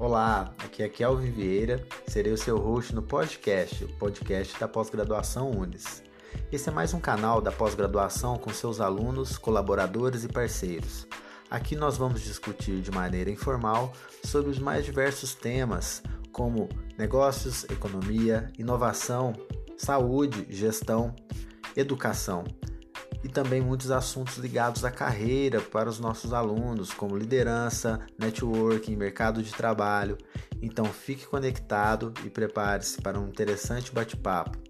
Olá, aqui é Kelvin Vieira, serei o seu host no podcast, o podcast da pós-graduação Unis. Esse é mais um canal da pós-graduação com seus alunos, colaboradores e parceiros. Aqui nós vamos discutir de maneira informal sobre os mais diversos temas, como negócios, economia, inovação, saúde, gestão, educação e também muitos assuntos ligados à carreira para os nossos alunos, como liderança, networking, mercado de trabalho. Então fique conectado e prepare-se para um interessante bate-papo.